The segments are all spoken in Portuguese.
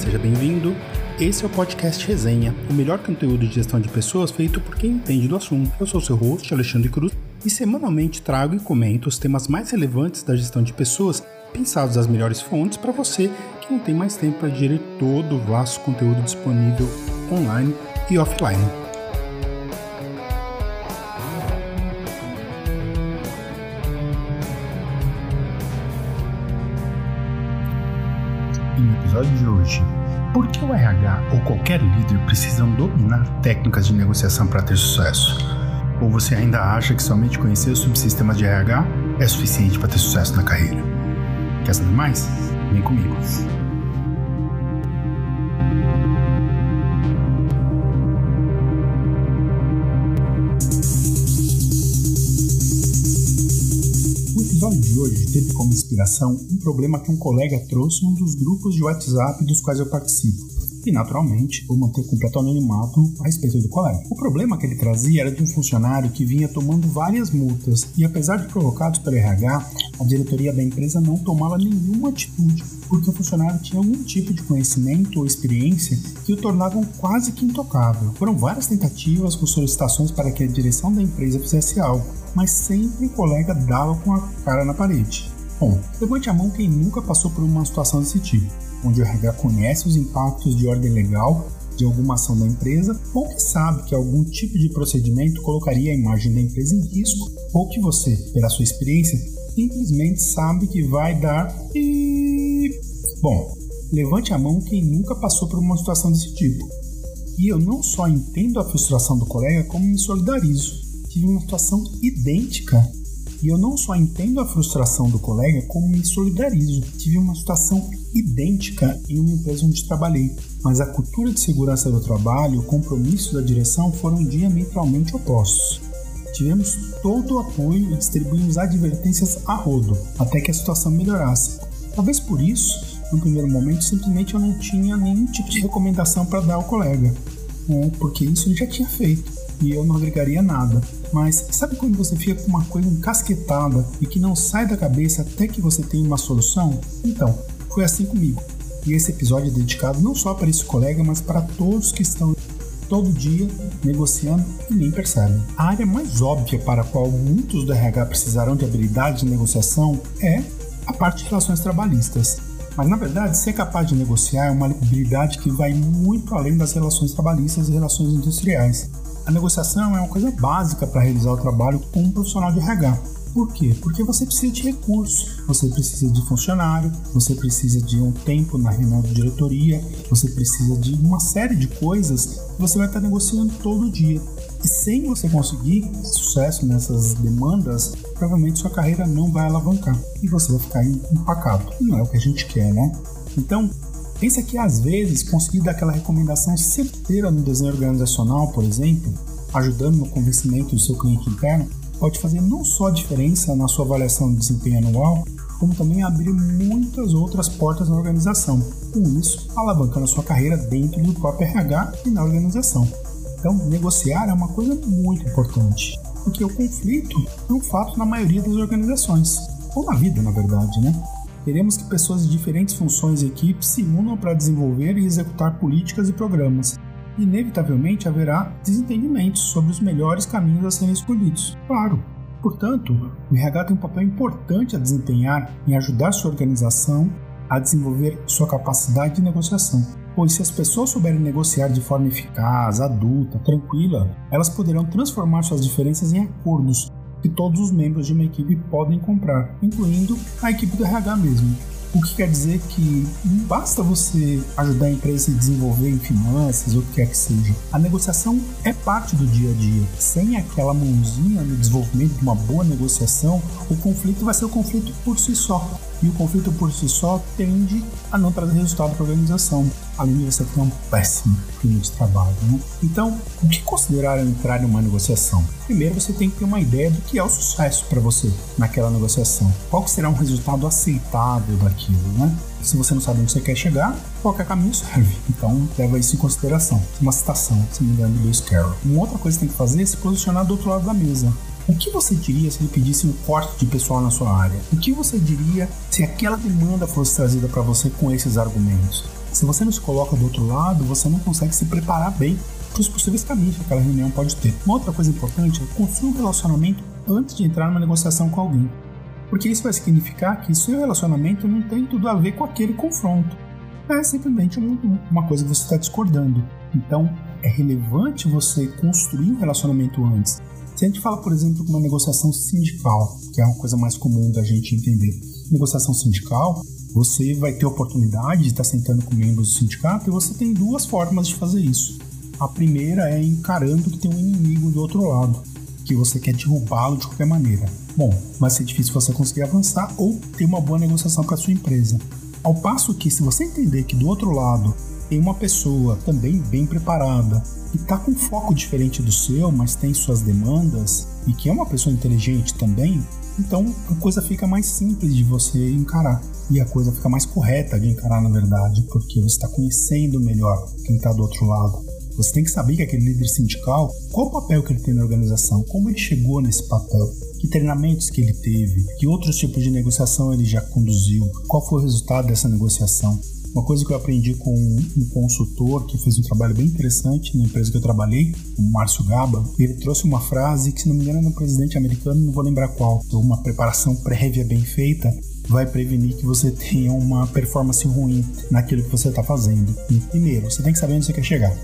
seja bem-vindo. Esse é o podcast Resenha, o melhor conteúdo de gestão de pessoas feito por quem entende do assunto. Eu sou seu host, Alexandre Cruz, e semanalmente trago e comento os temas mais relevantes da gestão de pessoas, pensados das melhores fontes para você que não tem mais tempo para digerir todo o vasto conteúdo disponível online e offline. Episódio de hoje. Por que o RH ou qualquer líder precisam dominar técnicas de negociação para ter sucesso? Ou você ainda acha que somente conhecer os subsistemas de RH é suficiente para ter sucesso na carreira? Quer saber mais? Vem comigo. Hoje teve como inspiração um problema que um colega trouxe em um dos grupos de WhatsApp dos quais eu participo. E, naturalmente, vou manter completo anonimato a respeito do colega. O problema que ele trazia era de um funcionário que vinha tomando várias multas e, apesar de provocados pelo RH, a diretoria da empresa não tomava nenhuma atitude porque o funcionário tinha algum tipo de conhecimento ou experiência que o tornavam quase que intocável. Foram várias tentativas com solicitações para que a direção da empresa fizesse algo, mas sempre o colega dava com a cara na parede. Bom, levante a mão quem nunca passou por uma situação desse tipo, onde o RH conhece os impactos de ordem legal de alguma ação da empresa, ou que sabe que algum tipo de procedimento colocaria a imagem da empresa em risco, ou que você, pela sua experiência, simplesmente sabe que vai dar e. Bom, levante a mão quem nunca passou por uma situação desse tipo. E eu não só entendo a frustração do colega, como me solidarizo. Tive uma situação idêntica. E eu não só entendo a frustração do colega, como me solidarizo. Tive uma situação idêntica em uma empresa onde trabalhei, mas a cultura de segurança do trabalho e o compromisso da direção foram diametralmente opostos. Tivemos todo o apoio e distribuímos advertências a rodo, até que a situação melhorasse. Talvez por isso, no primeiro momento, simplesmente eu não tinha nenhum tipo de recomendação para dar ao colega, né? porque isso ele já tinha feito e eu não agregaria nada. Mas sabe quando você fica com uma coisa encasquetada e que não sai da cabeça até que você tenha uma solução? Então, foi assim comigo. E esse episódio é dedicado não só para esse colega, mas para todos que estão todo dia negociando e nem percebem. A área mais óbvia para a qual muitos do RH precisarão de habilidades de negociação é a parte de relações trabalhistas. Mas na verdade, ser capaz de negociar é uma habilidade que vai muito além das relações trabalhistas e relações industriais. A negociação é uma coisa básica para realizar o trabalho com um profissional de RH. Por quê? Porque você precisa de recursos, você precisa de funcionário, você precisa de um tempo na reunião de diretoria, você precisa de uma série de coisas que você vai estar negociando todo dia. E sem você conseguir sucesso nessas demandas, provavelmente sua carreira não vai alavancar e você vai ficar empacado. Não é o que a gente quer, né? Então, pensa que às vezes conseguir dar aquela recomendação certeira no desenho organizacional, por exemplo, ajudando no convencimento do seu cliente interno, pode fazer não só diferença na sua avaliação de desempenho anual, como também abrir muitas outras portas na organização, com isso alavancando a sua carreira dentro do próprio RH e na organização. Então, negociar é uma coisa muito importante, porque o conflito é um fato na maioria das organizações, ou na vida, na verdade, né? Queremos que pessoas de diferentes funções e equipes se unam para desenvolver e executar políticas e programas, inevitavelmente haverá desentendimentos sobre os melhores caminhos a serem escolhidos. Claro. Portanto, o RH tem um papel importante a desempenhar em ajudar sua organização a desenvolver sua capacidade de negociação. Pois se as pessoas souberem negociar de forma eficaz, adulta, tranquila, elas poderão transformar suas diferenças em acordos que todos os membros de uma equipe podem comprar, incluindo a equipe do RH mesmo. O que quer dizer que não basta você ajudar a empresa a se desenvolver em finanças ou o que quer que seja. A negociação é parte do dia a dia. Sem aquela mãozinha no desenvolvimento de uma boa negociação, o conflito vai ser o conflito por si só e o conflito por si só tende a não trazer resultado para a organização, além de você ter um péssimo clima de trabalho. Né? Então, o que considerar entrar em uma negociação? Primeiro, você tem que ter uma ideia do que é o sucesso para você naquela negociação. Qual será um resultado aceitável daquilo, né? Se você não sabe onde você quer chegar, qualquer caminho serve. Então, leva isso em consideração. Uma citação, se não me engano, do Lewis Carroll. Uma outra coisa que tem que fazer é se posicionar do outro lado da mesa. O que você diria se ele pedisse um corte de pessoal na sua área? O que você diria se aquela demanda fosse trazida para você com esses argumentos? Se você não se coloca do outro lado, você não consegue se preparar bem para os possíveis caminhos que aquela reunião pode ter. Uma outra coisa importante é construir um relacionamento antes de entrar numa negociação com alguém. Porque isso vai significar que seu relacionamento não tem tudo a ver com aquele confronto. É simplesmente uma coisa que você está discordando. Então, é relevante você construir um relacionamento antes. Se a gente fala, por exemplo, de uma negociação sindical, que é uma coisa mais comum da gente entender. Negociação sindical, você vai ter oportunidade de estar sentando com membros do sindicato e você tem duas formas de fazer isso. A primeira é encarando que tem um inimigo do outro lado, que você quer derrubá-lo de qualquer maneira. Bom, vai ser difícil você conseguir avançar ou ter uma boa negociação para sua empresa. Ao passo que, se você entender que do outro lado tem uma pessoa também bem preparada, que está com foco diferente do seu, mas tem suas demandas, e que é uma pessoa inteligente também, então a coisa fica mais simples de você encarar. E a coisa fica mais correta de encarar, na verdade, porque você está conhecendo melhor quem está do outro lado. Você tem que saber que aquele líder sindical, qual o papel que ele tem na organização, como ele chegou nesse papel, que treinamentos que ele teve, que outros tipos de negociação ele já conduziu, qual foi o resultado dessa negociação. Uma coisa que eu aprendi com um consultor que fez um trabalho bem interessante na empresa que eu trabalhei, o Márcio Gaba, ele trouxe uma frase que, se não me engano, é um presidente americano, não vou lembrar qual, uma preparação prévia bem feita vai prevenir que você tenha uma performance ruim naquilo que você está fazendo. E, primeiro, você tem que saber onde você quer chegar.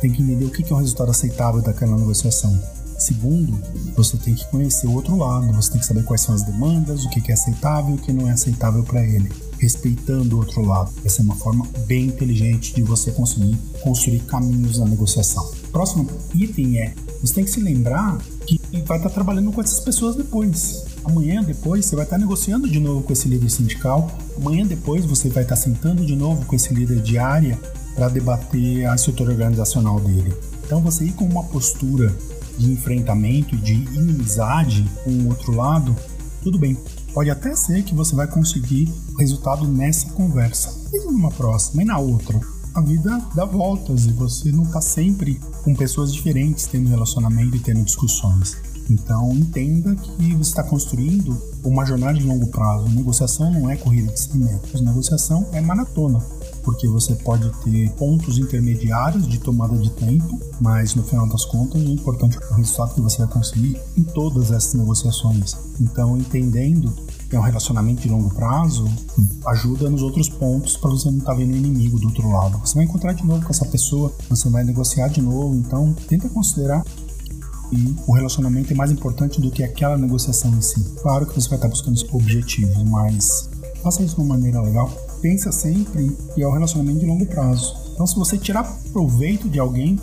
Tem que entender o que é um resultado aceitável daquela negociação. Segundo, você tem que conhecer o outro lado, você tem que saber quais são as demandas, o que é aceitável e o que não é aceitável para ele respeitando o outro lado. Essa é uma forma bem inteligente de você conseguir construir caminhos na negociação. Próximo item é: você tem que se lembrar que vai estar trabalhando com essas pessoas depois. Amanhã depois você vai estar negociando de novo com esse líder sindical. Amanhã depois você vai estar sentando de novo com esse líder de área para debater a estrutura organizacional dele. Então você ir com uma postura de enfrentamento e de inimizade com o outro lado, tudo bem. Pode até ser que você vai conseguir resultado nessa conversa, e numa próxima, e na outra. A vida dá voltas e você não está sempre com pessoas diferentes tendo relacionamento e tendo discussões. Então entenda que você está construindo uma jornada de longo prazo. Negociação não é corrida de 100 metros, negociação é maratona porque você pode ter pontos intermediários de tomada de tempo, mas no final das contas o importante é o resultado que você vai conseguir em todas essas negociações. Então, entendendo que é um relacionamento de longo prazo, ajuda nos outros pontos para você não estar tá vendo inimigo do outro lado. Você vai encontrar de novo com essa pessoa, você vai negociar de novo, então tenta considerar e o relacionamento é mais importante do que aquela negociação em si. Claro que você vai estar buscando objetivos, mas faça isso de uma maneira legal pensa sempre que é um relacionamento de longo prazo. Então, se você tirar proveito de alguém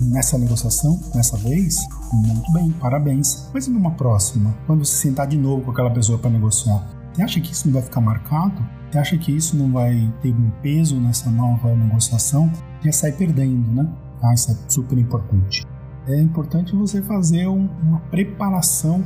nessa negociação, nessa vez, muito bem, parabéns. Mas numa próxima, quando você sentar de novo com aquela pessoa para negociar, você acha que isso não vai ficar marcado? Você acha que isso não vai ter um peso nessa nova negociação? Já sai perdendo, né? Ah, isso é super importante. É importante você fazer um, uma preparação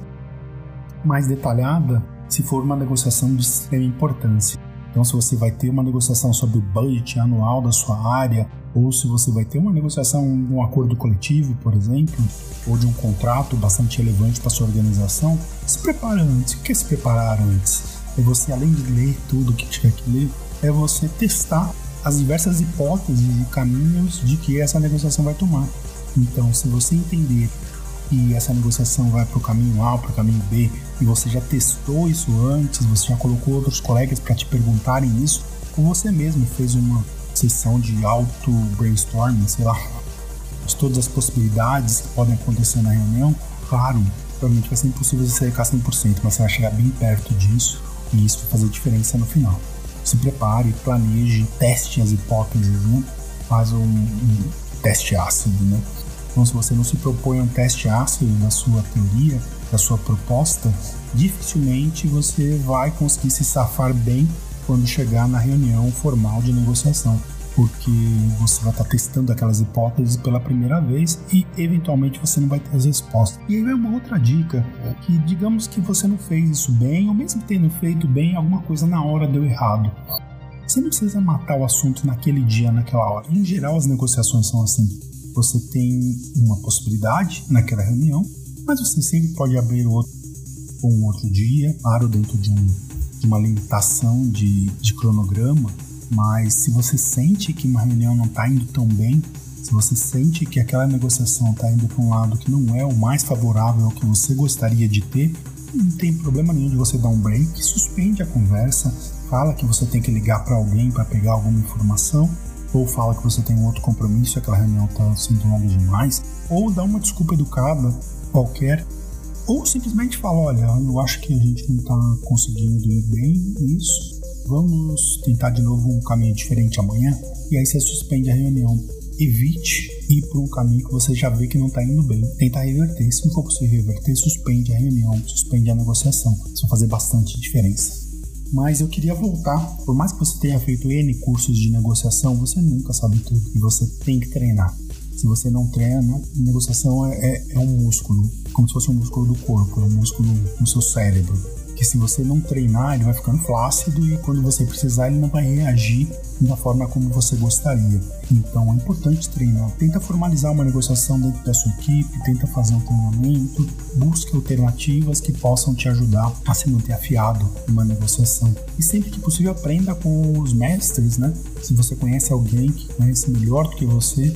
mais detalhada se for uma negociação de extrema importância. Então, se você vai ter uma negociação sobre o budget anual da sua área, ou se você vai ter uma negociação, um acordo coletivo, por exemplo, ou de um contrato bastante relevante para sua organização, se prepare antes. O que é se preparar antes? É você, além de ler tudo que tiver que ler, é você testar as diversas hipóteses e caminhos de que essa negociação vai tomar. Então, se você entender e essa negociação vai para o caminho A, para o caminho B, e você já testou isso antes, você já colocou outros colegas para te perguntarem isso, ou você mesmo fez uma sessão de auto brainstorming, sei lá, de todas as possibilidades que podem acontecer na reunião, claro, provavelmente vai ser impossível você ficar 100%, mas você vai chegar bem perto disso e isso vai fazer diferença no final. Se prepare, planeje, teste as hipóteses, né? Faz um, um teste ácido, né? Então, se você não se propõe um teste ácido na sua teoria, da sua proposta, dificilmente você vai conseguir se safar bem quando chegar na reunião formal de negociação, porque você vai estar testando aquelas hipóteses pela primeira vez e eventualmente você não vai ter as respostas. E aí vem uma outra dica, que digamos que você não fez isso bem, ou mesmo tendo feito bem, alguma coisa na hora deu errado. Você não precisa matar o assunto naquele dia, naquela hora. Em geral, as negociações são assim você tem uma possibilidade naquela reunião, Mas você sempre pode abrir outro, um outro dia, claro, dentro de, um, de uma limitação de, de cronograma. Mas se você sente que uma reunião não está indo tão bem, se você sente que aquela negociação está indo para um lado que não é o mais favorável ao que você gostaria de ter, não tem problema nenhum de você dar um break, suspende a conversa, fala que você tem que ligar para alguém para pegar alguma informação, ou fala que você tem um outro compromisso, aquela reunião está sendo longa demais, ou dá uma desculpa educada qualquer, ou simplesmente fala: olha, eu acho que a gente não está conseguindo ir bem nisso, vamos tentar de novo um caminho diferente amanhã, e aí você suspende a reunião evite ir por um caminho que você já vê que não está indo bem. Tentar reverter. Se não for possível reverter, suspende a reunião, suspende a negociação. Isso vai fazer bastante diferença. Mas eu queria voltar, por mais que você tenha feito N cursos de negociação, você nunca sabe tudo e você tem que treinar. Se você não treina, negociação é, é, é um músculo, como se fosse um músculo do corpo, é um músculo no seu cérebro que se você não treinar, ele vai ficando flácido e quando você precisar, ele não vai reagir da forma como você gostaria. Então é importante treinar. Tenta formalizar uma negociação dentro da sua equipe, tenta fazer um treinamento, busque alternativas que possam te ajudar a se manter afiado numa negociação. E sempre que possível, aprenda com os mestres, né? Se você conhece alguém que conhece melhor do que você,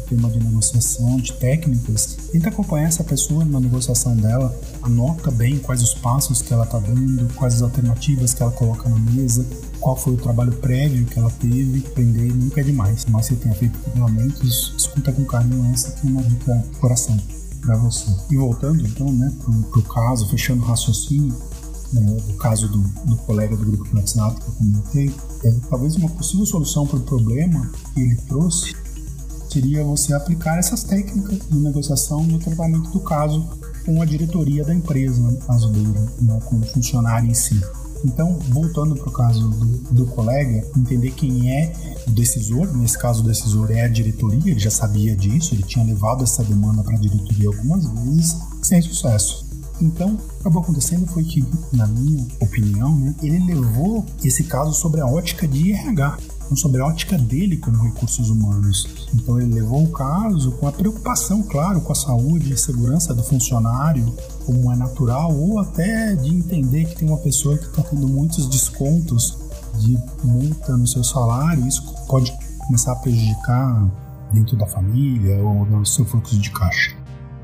tema de negociação, de técnicas, tenta acompanhar essa pessoa na negociação dela, anota bem quais os passos que ela está dando, quais as alternativas que ela coloca na mesa, qual foi o trabalho prévio que ela teve. Aprender nunca é demais, mas você tenha feito treinamentos, escuta com carinho essa que é uma dica coração para você. E voltando então, né, pro, pro caso, fechando o raciocínio, né, o caso do, do, colega do grupo WhatsApp que eu comentei, é, talvez uma possível solução para o problema que ele trouxe seria você aplicar essas técnicas de negociação no tratamento do caso com a diretoria da empresa, no caso dele, né, com o funcionário em si. Então, voltando para o caso do, do, colega, entender quem é o decisor, nesse caso o decisor é a diretoria, ele já sabia disso, ele tinha levado essa demanda para a diretoria algumas vezes, sem sucesso. Então, o que acabou acontecendo foi que, na minha opinião, né, ele levou esse caso sobre a ótica de RH sobre a ótica dele como recursos humanos. Então ele levou o caso com a preocupação, claro, com a saúde e segurança do funcionário, como é natural, ou até de entender que tem uma pessoa que está tendo muitos descontos de multa no seu salário, isso pode começar a prejudicar dentro da família ou no seu fluxo de caixa.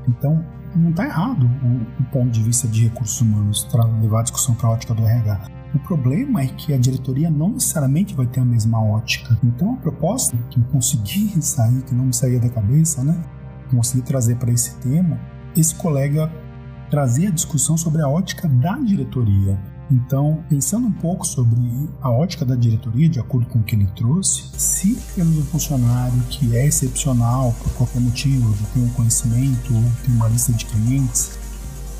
Então, não está errado o, o, ponto de vista de recursos humanos levar a discussão para a ótica do RH o problema é que a diretoria não necessariamente vai ter a mesma ótica. Então a proposta que eu consegui sair, que não me saía da cabeça, né? Consegui trazer para esse tema, esse colega trazer a discussão sobre a ótica da diretoria. Então, pensando um pouco sobre a ótica da diretoria, de acordo com o que ele trouxe, se temos um funcionário que é excepcional por qualquer motivo, de ter um conhecimento ou tem uma lista de clientes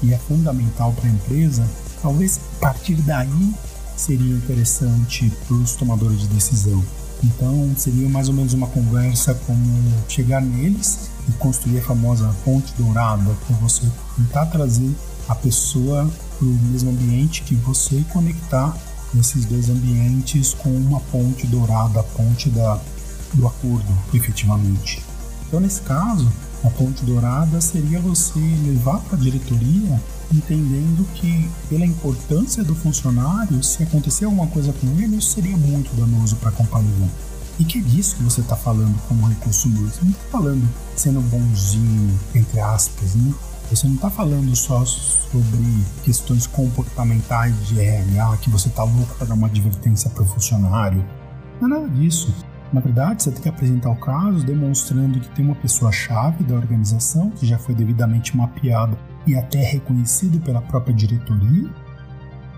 e é fundamental para a empresa, Talvez a partir daí seria interessante para os tomadores de decisão. Então seria mais ou menos uma conversa como chegar neles e construir a famosa ponte dourada, para você tentar trazer a pessoa para o mesmo ambiente que você e conectar esses dois ambientes com uma ponte dourada, a ponte da, do acordo, efetivamente. Então, nesse caso, a ponte dourada seria você levar para a diretoria entendendo que, pela importância do funcionário, se acontecer alguma coisa com ele, isso seria muito danoso para a companhia. E que é disso que você está falando como recurso humano. Você não está falando sendo bonzinho, entre aspas, né? Você não está falando só sobre questões comportamentais de RH, que você está louco para dar uma advertência para o funcionário. Não é nada disso. Na verdade, você tem que apresentar o caso demonstrando que tem uma pessoa-chave da organização que já foi devidamente mapeada e até reconhecido pela própria diretoria,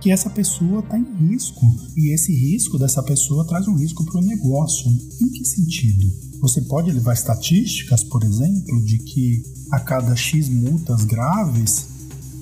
que essa pessoa está em risco. E esse risco dessa pessoa traz um risco para o negócio. Em que sentido? Você pode levar estatísticas, por exemplo, de que a cada X multas graves,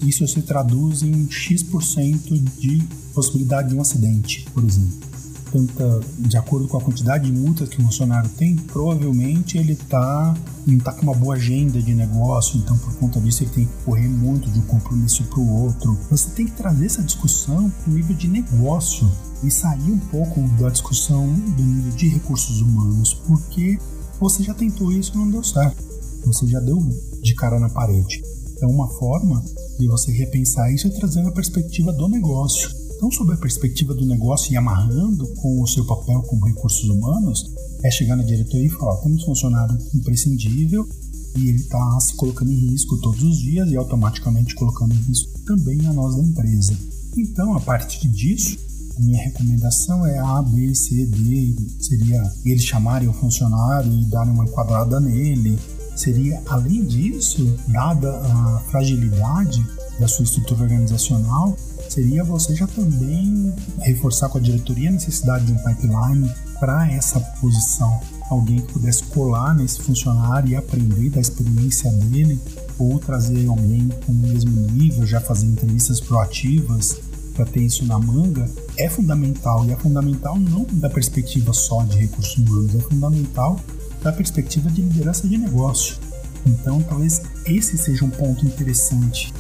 isso se traduz em X% de possibilidade de um acidente, por exemplo tanta, de acordo com a quantidade de multas que o funcionário tem, provavelmente ele tá, não está com uma boa agenda de negócio, então por conta disso ele tem que correr muito de um compromisso para o outro. Você tem que trazer essa discussão para o nível de negócio e sair um pouco da discussão do nível de recursos humanos, porque você já tentou isso e não deu certo. Você já deu de cara na parede. Então, uma forma de você repensar isso é trazendo a perspectiva do negócio. Então, sob a perspectiva do negócio e amarrando com o seu papel como recursos humanos, é chegar na diretoria e falar: temos um funcionário imprescindível e ele está se colocando em risco todos os dias e automaticamente colocando em risco também a nós da empresa. Então, a partir disso, a minha recomendação é A, B, C, D. Seria eles chamarem o funcionário e darem uma enquadrada nele. Seria, além disso, dada a fragilidade da sua estrutura organizacional, seria você já também reforçar com a diretoria a necessidade de um pipeline para essa posição. Alguém que pudesse colar nesse funcionário e aprender da experiência dele, ou trazer alguém com o mesmo nível, já fazer entrevistas proativas para ter isso na manga, é fundamental. E é fundamental não da perspectiva só de recursos humanos, é fundamental da perspectiva de liderança de negócio. Então, talvez esse seja um ponto interessante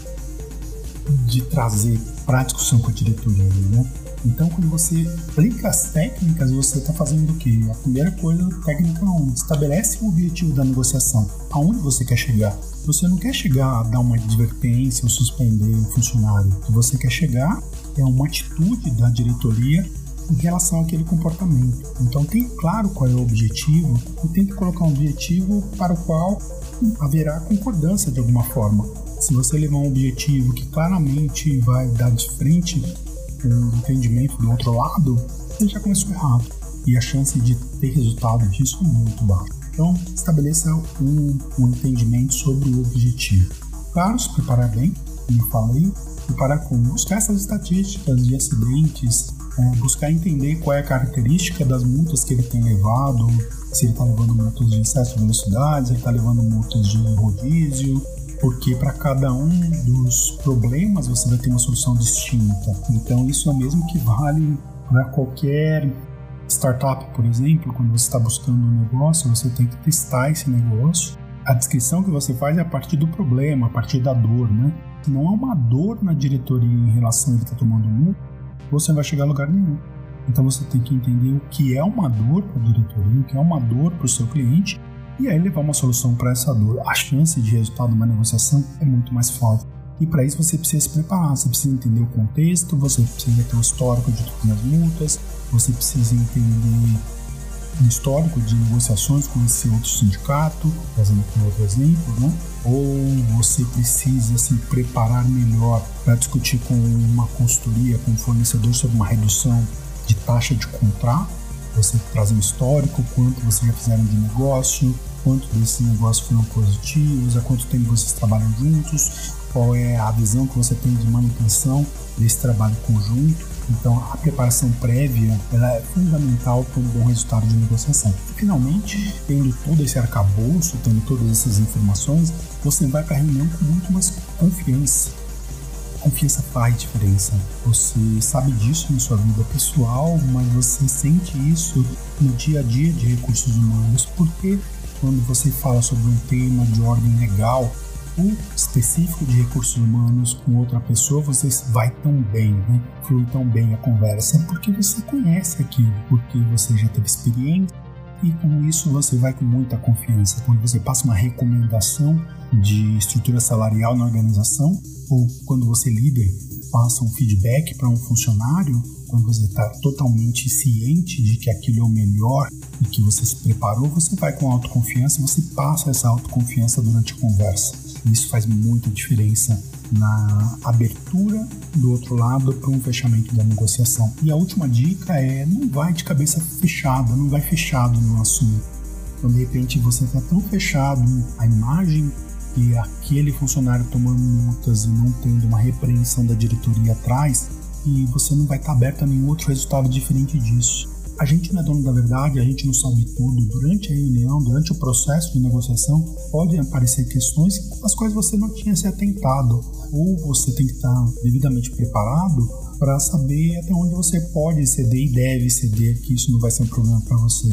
de trazer para a discussão com a diretoria, né? Então, quando você aplica as técnicas, você está fazendo o quê? A primeira coisa, técnica 1, estabelece o objetivo da negociação. Aonde você quer chegar? Você não quer chegar a dar uma advertência ou suspender um funcionário. O que você quer chegar é uma atitude da diretoria em relação àquele comportamento. Então, tem claro qual é o objetivo e tem que colocar um objetivo para o qual haverá concordância de alguma forma. Se você levar um objetivo que claramente vai dar de frente um entendimento do outro lado, você já começou errado. E a chance de ter resultado disso é muito baixa. Então, estabeleça um, um entendimento sobre o objetivo. Claro, se preparar bem, como eu falei, preparar com buscar essas estatísticas de acidentes, é, buscar entender qual é a característica das multas que ele tem levado, se ele está levando multas de excesso de velocidade, se ele está levando multas de rodízio, porque para cada um dos problemas você vai ter uma solução distinta. Então isso é o mesmo que vale para qualquer startup, por exemplo, quando você está buscando um negócio, você tem que testar esse negócio. A descrição que você faz é a partir do problema, a partir da dor, né? Se não há uma dor na diretoria em relação a ele estar tá tomando um, você não vai chegar a lugar nenhum. Então você tem que entender o que é uma dor para a diretoria, o que é uma dor para o seu cliente e aí levar uma solução para essa dor. A chance de resultado de uma negociação é muito mais forte. E para isso você precisa se preparar, você precisa entender o contexto, você precisa ter um histórico de todas as multas, você precisa entender um histórico de negociações com esse outro sindicato, fazendo com outro exemplo, né? ou você precisa se preparar melhor para discutir com uma consultoria, com um fornecedor sobre uma redução de taxa de contrato, você traz um histórico, quanto vocês já fizeram de negócio, quanto desses negócios foram positivos, há quanto tempo vocês trabalham juntos, qual é a visão que você tem de manutenção desse trabalho conjunto. Então, a preparação prévia ela é fundamental para um bom resultado de negociação. E, finalmente, tendo todo esse arcabouço, tendo todas essas informações, você vai para a reunião com muito mais confiança. Confiança faz diferença. Você sabe disso na sua vida pessoal, mas você sente isso no dia a dia de recursos humanos, porque quando você fala sobre um tema de ordem legal, o específico de recursos humanos com outra pessoa, você vai tão bem, né? flui tão bem a conversa, porque você conhece aquilo, porque você já teve experiência e com isso você vai com muita confiança. Quando você passa uma recomendação de estrutura salarial na organização, ou quando você líder passa um feedback para um funcionário, quando você está totalmente ciente de que aquilo é o melhor e que você se preparou, você vai com autoconfiança, você passa essa autoconfiança durante a conversa. Isso faz muita diferença na abertura do outro lado para um fechamento da negociação. E a última dica é não vai de cabeça fechada, não vai fechado no assunto. Então, de repente, você está tão fechado, a imagem que aquele funcionário tomando multas e não tendo uma repreensão da diretoria atrás, e você não vai estar tá aberto a nenhum outro resultado diferente disso. A gente não é dono da verdade, a gente não sabe tudo. Durante a reunião, durante o processo de negociação, podem aparecer questões às quais você não tinha se atentado, ou você tem que estar devidamente preparado para saber até onde você pode ceder e deve ceder, que isso não vai ser um problema para você.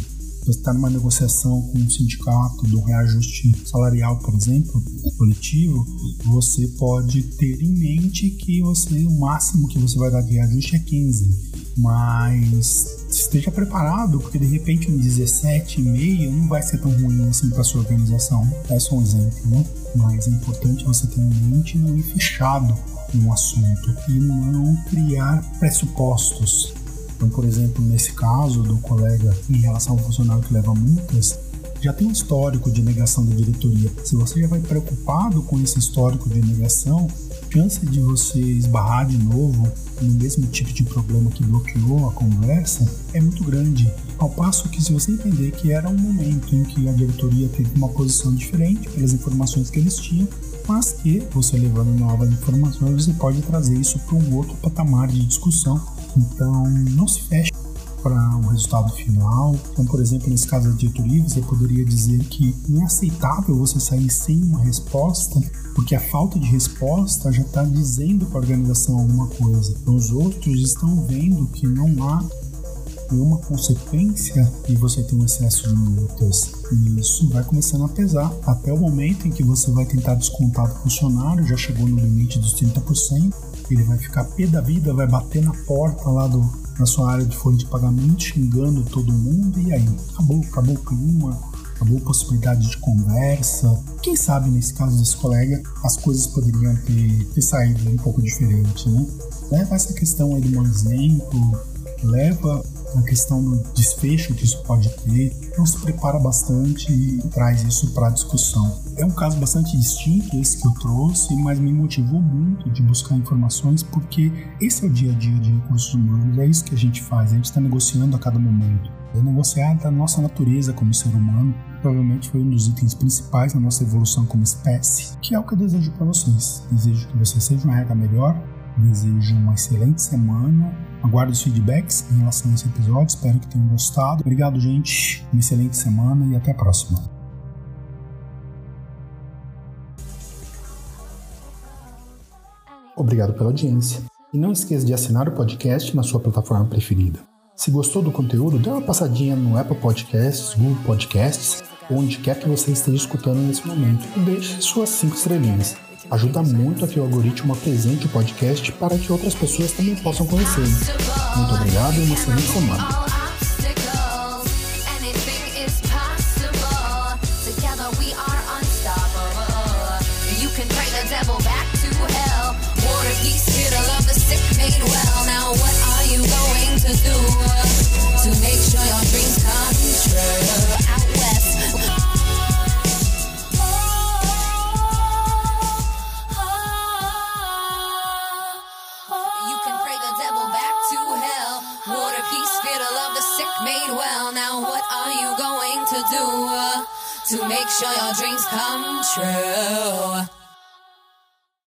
Você está numa negociação com um sindicato do reajuste salarial, por exemplo, coletivo, você pode ter em mente que você o máximo que você vai dar de reajuste é 15 Mas esteja preparado, porque de repente um 17,5 não vai ser tão ruim assim para sua organização. É só um exemplo, né? Mas é importante você ter em mente não ir fechado no assunto e não criar pressupostos. Então, por exemplo, nesse caso do colega em relação ao funcionário que leva multas, já tem um histórico de negação da diretoria. Se você já vai preocupado com esse histórico de negação, chance de você esbarrar de novo no mesmo tipo de problema que bloqueou a conversa é muito grande. Ao passo que, se você entender que era um momento em que a diretoria teve uma posição diferente pelas informações que eles tinham, mas que você levando novas informações, você pode trazer isso para um outro patamar de discussão. Então, não se feche para o resultado final. Então, por exemplo, nesse caso da diretoria, você poderia dizer que não é aceitável você sair sem uma resposta, porque a falta de resposta já está dizendo para a organização alguma coisa. Então, os outros estão vendo que não há nenhuma consequência de você ter um excesso de multas. E isso vai começando a pesar até o momento em que você vai tentar descontar do funcionário, já chegou no limite dos 30%, ele vai ficar pé da vida, vai bater na porta lá do, na sua área de folha de pagamento, xingando todo mundo, e aí? Acabou, acabou o clima, acabou a possibilidade de conversa. Quem sabe, nesse caso desse colega, as coisas poderiam ter, ter saído um pouco diferente, né? Leva essa questão aí do bom exemplo, leva a questão do desfecho que isso pode ter. Então se prepara bastante e traz isso para a discussão. É um caso bastante distinto esse que eu trouxe, mas me motivou muito de buscar informações porque esse é o dia a dia de recursos humanos, é isso que a gente faz, a gente está negociando a cada momento. É negociar da nossa natureza como ser humano, provavelmente foi um dos itens principais na nossa evolução como espécie, que é o que eu desejo para vocês. Desejo que vocês sejam uma rega melhor, desejo uma excelente semana Aguardo os feedbacks em relação a esse episódio, espero que tenham gostado. Obrigado, gente. Uma excelente semana e até a próxima. Obrigado pela audiência. E não esqueça de assinar o podcast na sua plataforma preferida. Se gostou do conteúdo, dê uma passadinha no Apple Podcasts, Google Podcasts, onde quer que você esteja escutando nesse momento e deixe suas 5 estrelinhas ajuda muito a que o algoritmo apresente o podcast para que outras pessoas também possam conhecer. Muito obrigado e uma excelente semana. Uh, to make sure your dreams come true? Out west. You can pray the devil back to hell Water peace spirit of the sick made well. Now, what are you going to do uh, to make sure your dreams come true?